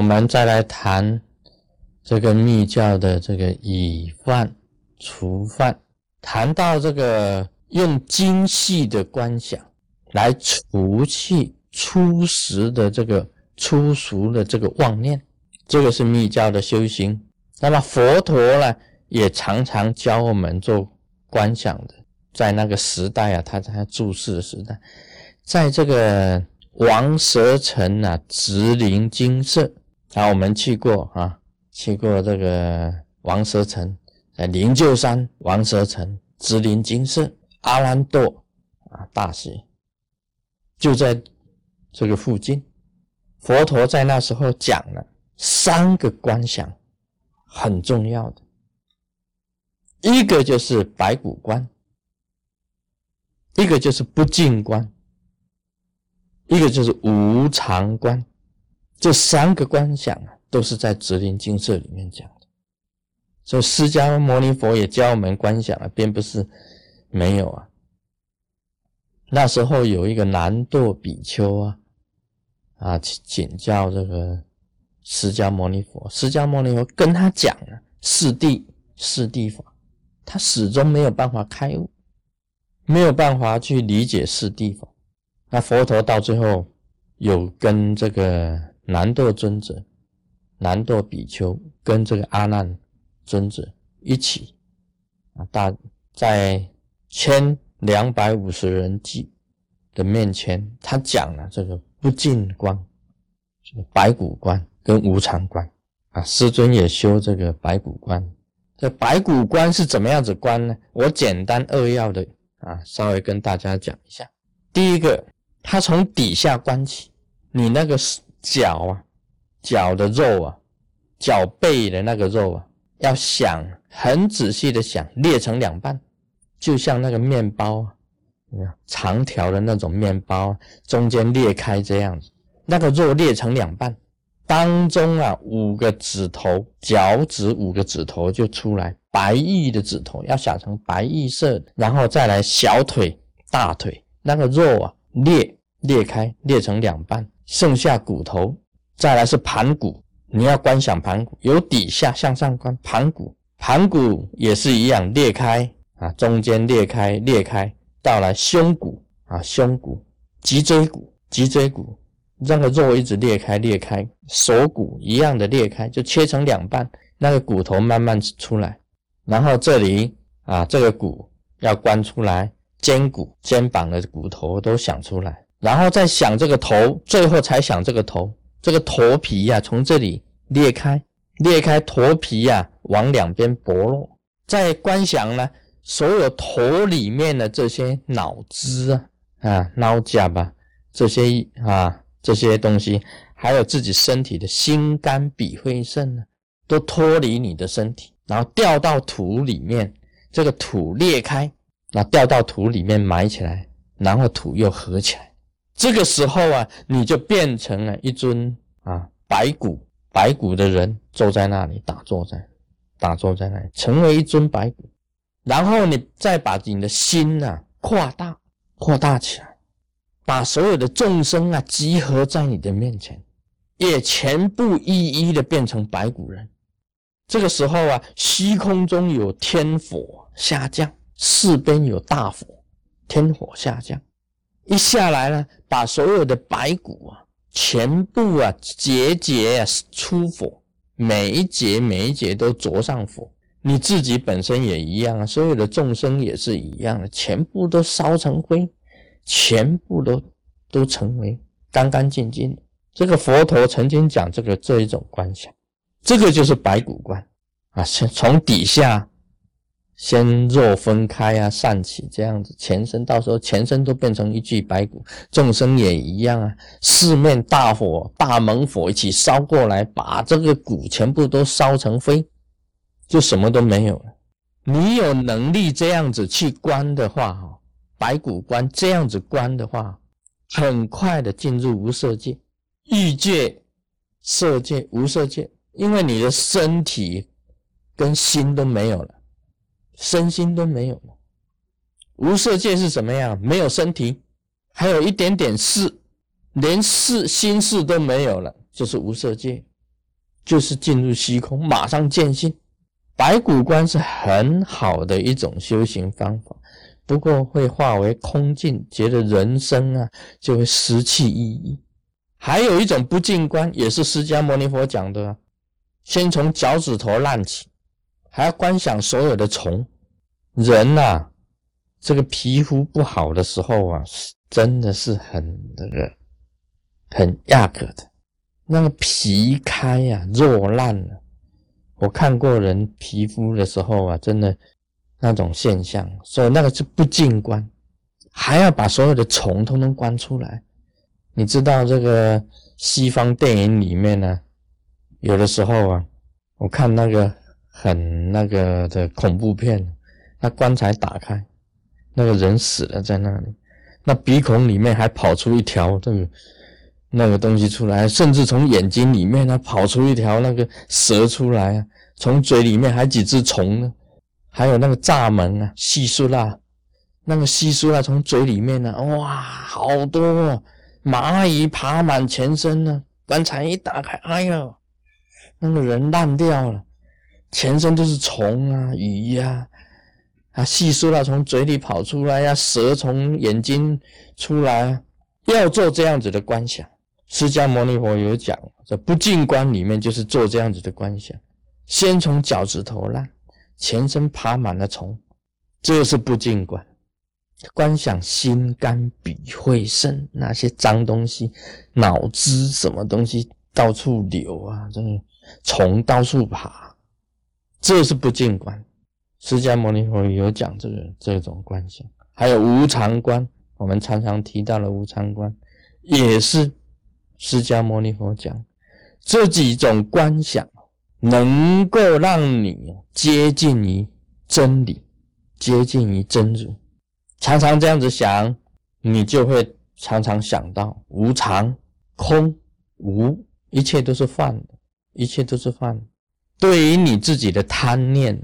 我们再来谈这个密教的这个以犯除犯，谈到这个用精细的观想来除去初时的这个粗俗的这个妄念，这个是密教的修行。那么佛陀呢，也常常教我们做观想的，在那个时代啊，他在注释的时代，在这个。王蛇城啊，直林金色啊，我们去过啊，去过这个王蛇城，在灵鹫山王蛇城，直林金色阿兰多啊，大学就在这个附近。佛陀在那时候讲了三个观想，很重要的，一个就是白骨观，一个就是不净观。一个就是无常观，这三个观想啊，都是在《直林经社》里面讲的。所以释迦牟尼佛也教我们观想啊，并不是没有啊。那时候有一个南堕比丘啊，啊，请请教这个释迦牟尼佛，释迦牟尼佛跟他讲了四谛四谛法，他始终没有办法开悟，没有办法去理解四谛法。那佛陀到最后有跟这个南堕尊者、南堕比丘跟这个阿难尊者一起啊，大在千两百五十人计的面前，他讲了这个不净观、这个白骨观跟无常观啊。师尊也修这个白骨观。这白骨观是怎么样子观呢？我简单扼要的啊，稍微跟大家讲一下。第一个。他从底下观起，你那个是脚啊，脚的肉啊，脚背的那个肉啊，要想很仔细的想，裂成两半，就像那个面包啊，长条的那种面包，中间裂开这样子，那个肉裂成两半，当中啊五个指头，脚趾五个指头就出来，白玉的指头要想成白玉色，然后再来小腿、大腿那个肉啊。裂裂开，裂成两半，剩下骨头。再来是盘骨，你要观想盘骨，由底下向上观盘骨，盘骨也是一样裂开啊，中间裂开裂开，到了胸骨啊，胸骨、脊椎骨、脊椎骨，那个肉一直裂开裂开，锁骨一样的裂开，就切成两半，那个骨头慢慢出来，然后这里啊，这个骨要关出来。肩骨、肩膀的骨头都想出来，然后再想这个头，最后才想这个头。这个头皮呀，从这里裂开，裂开头皮呀，往两边剥落。再观想呢，所有头里面的这些脑汁啊、啊脑甲吧，这些啊这些东西，还有自己身体的心肝脾肺肾呢，都脱离你的身体，然后掉到土里面。这个土裂开。那掉到土里面埋起来，然后土又合起来，这个时候啊，你就变成了一尊啊白骨白骨的人，坐在那里打坐在打坐在那里，成为一尊白骨。然后你再把你的心呐扩大扩大起来，把所有的众生啊集合在你的面前，也全部一一的变成白骨人。这个时候啊，虚空中有天火下降。四边有大火，天火下降，一下来呢，把所有的白骨啊，全部啊节节啊出火，每一节每一节都着上火，你自己本身也一样啊，所有的众生也是一样的，全部都烧成灰，全部都都成为干干净净的。这个佛陀曾经讲这个这一种观想，这个就是白骨观啊，从从底下。先肉分开啊，散起这样子，全身到时候全身都变成一具白骨，众生也一样啊。四面大火、大猛火一起烧过来，把这个骨全部都烧成灰，就什么都没有了。你有能力这样子去观的话，哈，白骨观这样子观的话，很快的进入无色界、欲界、色界、无色界，因为你的身体跟心都没有了。身心都没有了，无色界是什么样？没有身体，还有一点点事，连事心事都没有了，就是无色界。就是进入虚空，马上见性。白骨观是很好的一种修行方法，不过会化为空境，觉得人生啊就会失去意义。还有一种不净观，也是释迦牟尼佛讲的，先从脚趾头烂起，还要观想所有的虫。人呐，这个皮肤不好的时候啊，真的是很那个很压克的，那个皮开呀，肉烂了。我看过人皮肤的时候啊，真的那种现象，所以那个是不净观，还要把所有的虫通通观出来。你知道这个西方电影里面呢，有的时候啊，我看那个很那个的恐怖片，那棺材打开，那个人死了在那里，那鼻孔里面还跑出一条这个。那个东西出来，甚至从眼睛里面呢跑出一条那个蛇出来啊，从嘴里面还几只虫呢，还有那个蚱蜢啊，蟋蟀啊，那个蟋蟀啊从嘴里面呢，哇，好多哦，蚂蚁爬满全身呢，棺材一打开，哎呦，那个人烂掉了，全身都是虫啊，鱼呀，啊，蟋蟀啊从嘴里跑出来呀，蛇从眼睛出来，要做这样子的观想。释迦牟尼佛有讲，这不净观里面就是做这样子的观想，先从脚趾头烂，全身爬满了虫，这是不净观。观想心肝脾肺肾那些脏东西，脑汁什么东西到处流啊，这个虫到处爬，这是不净观。释迦牟尼佛有讲这个这种观想，还有无常观，我们常常提到的无常观，也是。释迦牟尼佛讲，这几种观想能够让你接近于真理，接近于真如。常常这样子想，你就会常常想到无常、空、无，一切都是幻的，一切都是幻。对于你自己的贪念、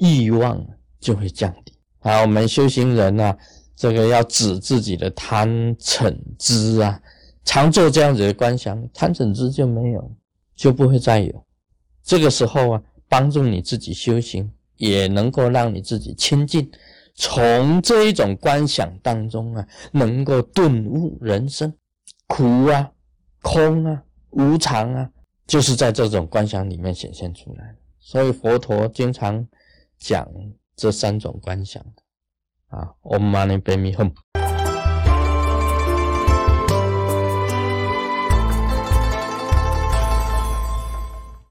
欲望就会降低。啊，我们修行人呢，这个要止自己的贪嗔痴啊。常做这样子的观想，贪嗔痴就没有，就不会再有。这个时候啊，帮助你自己修行，也能够让你自己清净。从这一种观想当中啊，能够顿悟人生苦啊、空啊、无常啊，就是在这种观想里面显现出来的。所以佛陀经常讲这三种观想的啊，Om Mani Padme Hum。